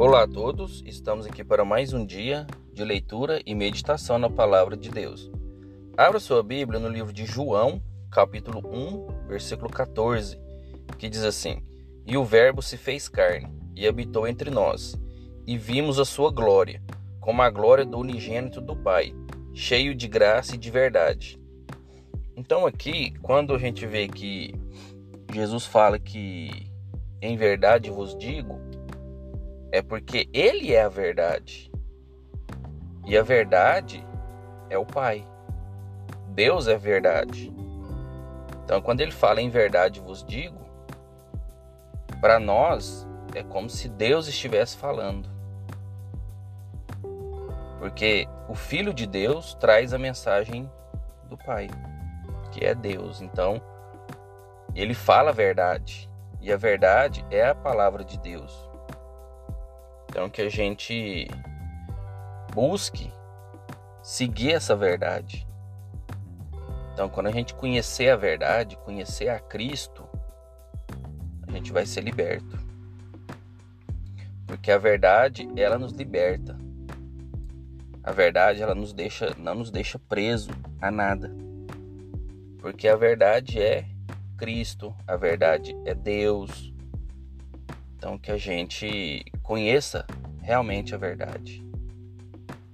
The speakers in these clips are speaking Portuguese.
Olá a todos, estamos aqui para mais um dia de leitura e meditação na palavra de Deus. Abra sua Bíblia no livro de João, capítulo 1, versículo 14, que diz assim: E o Verbo se fez carne e habitou entre nós, e vimos a sua glória, como a glória do unigênito do Pai, cheio de graça e de verdade. Então, aqui, quando a gente vê que Jesus fala que em verdade vos digo, é porque Ele é a verdade. E a verdade é o Pai. Deus é verdade. Então, quando ele fala em verdade vos digo, para nós é como se Deus estivesse falando. Porque o Filho de Deus traz a mensagem do Pai, que é Deus. Então, ele fala a verdade. E a verdade é a palavra de Deus. Então que a gente busque seguir essa verdade. Então quando a gente conhecer a verdade, conhecer a Cristo, a gente vai ser liberto. Porque a verdade, ela nos liberta. A verdade, ela nos deixa, não nos deixa preso a nada. Porque a verdade é Cristo, a verdade é Deus. Então que a gente conheça realmente a verdade.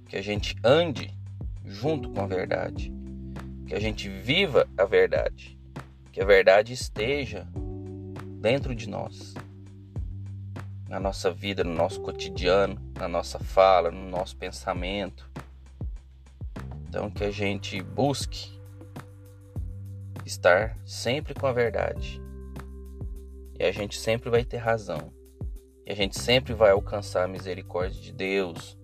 Que a gente ande junto com a verdade. Que a gente viva a verdade. Que a verdade esteja dentro de nós. Na nossa vida, no nosso cotidiano, na nossa fala, no nosso pensamento. Então que a gente busque estar sempre com a verdade. E a gente sempre vai ter razão. E a gente sempre vai alcançar a misericórdia de Deus.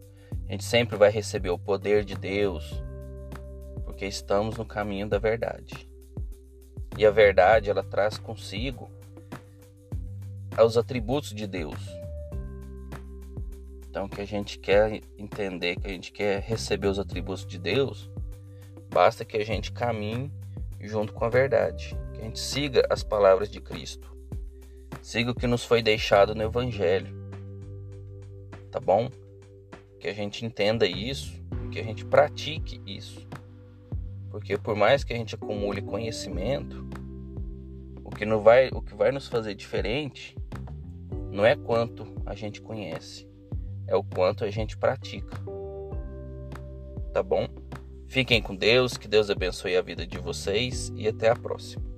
A gente sempre vai receber o poder de Deus. Porque estamos no caminho da verdade. E a verdade, ela traz consigo os atributos de Deus. Então, que a gente quer entender, que a gente quer receber os atributos de Deus, basta que a gente caminhe junto com a verdade, que a gente siga as palavras de Cristo, siga o que nos foi deixado no Evangelho, tá bom? Que a gente entenda isso, que a gente pratique isso, porque por mais que a gente acumule conhecimento, o que, não vai, o que vai nos fazer diferente não é quanto a gente conhece, é o quanto a gente pratica. Tá bom? Fiquem com Deus, que Deus abençoe a vida de vocês e até a próxima.